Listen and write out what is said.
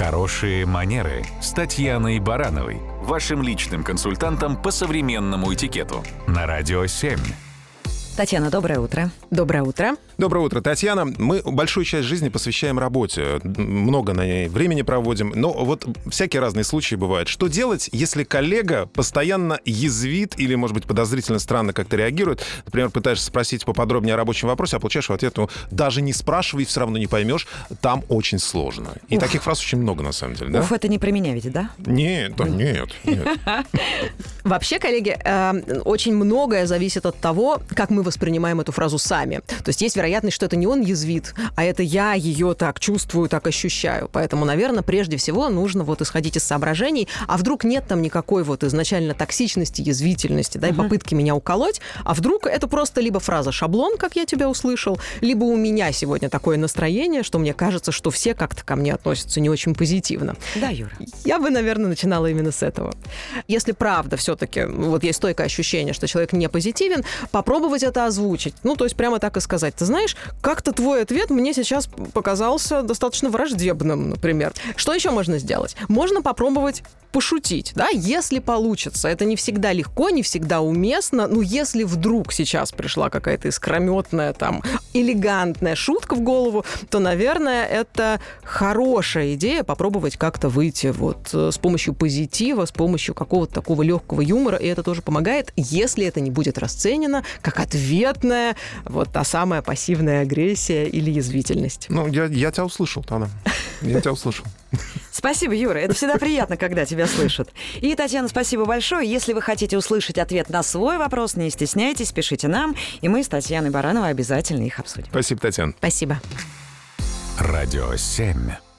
Хорошие манеры с Татьяной Барановой, вашим личным консультантом по современному этикету на Радио 7. Татьяна, доброе утро. Доброе утро. Доброе утро, Татьяна. Мы большую часть жизни посвящаем работе. Много на ней времени проводим. Но вот всякие разные случаи бывают. Что делать, если коллега постоянно язвит или, может быть, подозрительно странно как-то реагирует? Например, пытаешься спросить поподробнее о рабочем вопросе, а получаешь в ответ, ну, даже не спрашивай, все равно не поймешь. Там очень сложно. И Уф. таких фраз очень много, на самом деле, да? Уф, это не про меня ведь, да? Нет, да, нет, нет. Вообще, коллеги, э, очень многое зависит от того, как мы воспринимаем эту фразу сами. То есть есть вероятность, что это не он язвит, а это я ее так чувствую, так ощущаю. Поэтому, наверное, прежде всего нужно вот исходить из соображений, а вдруг нет там никакой вот изначально токсичности, язвительности, да, и попытки меня уколоть, а вдруг это просто либо фраза шаблон, как я тебя услышал, либо у меня сегодня такое настроение, что мне кажется, что все как-то ко мне относятся не очень позитивно. Да, Юра. Я бы, наверное, начинала именно с этого. Если правда все-таки вот есть стойкое ощущение, что человек не позитивен, попробовать это озвучить. Ну, то есть прямо так и сказать. Ты знаешь, как-то твой ответ мне сейчас показался достаточно враждебным, например. Что еще можно сделать? Можно попробовать пошутить, да, если получится. Это не всегда легко, не всегда уместно, но если вдруг сейчас пришла какая-то искрометная, там, элегантная шутка в голову, то, наверное, это хорошая идея попробовать как-то выйти вот э, с помощью позитива, с помощью какого-то такого легкого юмора, и это тоже помогает, если это не будет расценено как ответная, вот та самая пассивная агрессия или язвительность. Ну, я, я тебя услышал, Тана. Я тебя услышал. Спасибо, Юра. Это всегда приятно, когда тебя слышат. И, Татьяна, спасибо большое. Если вы хотите услышать ответ на свой вопрос, не стесняйтесь, пишите нам, и мы с Татьяной Барановой обязательно их обсудим. Спасибо, Татьяна. Спасибо. Радио 7.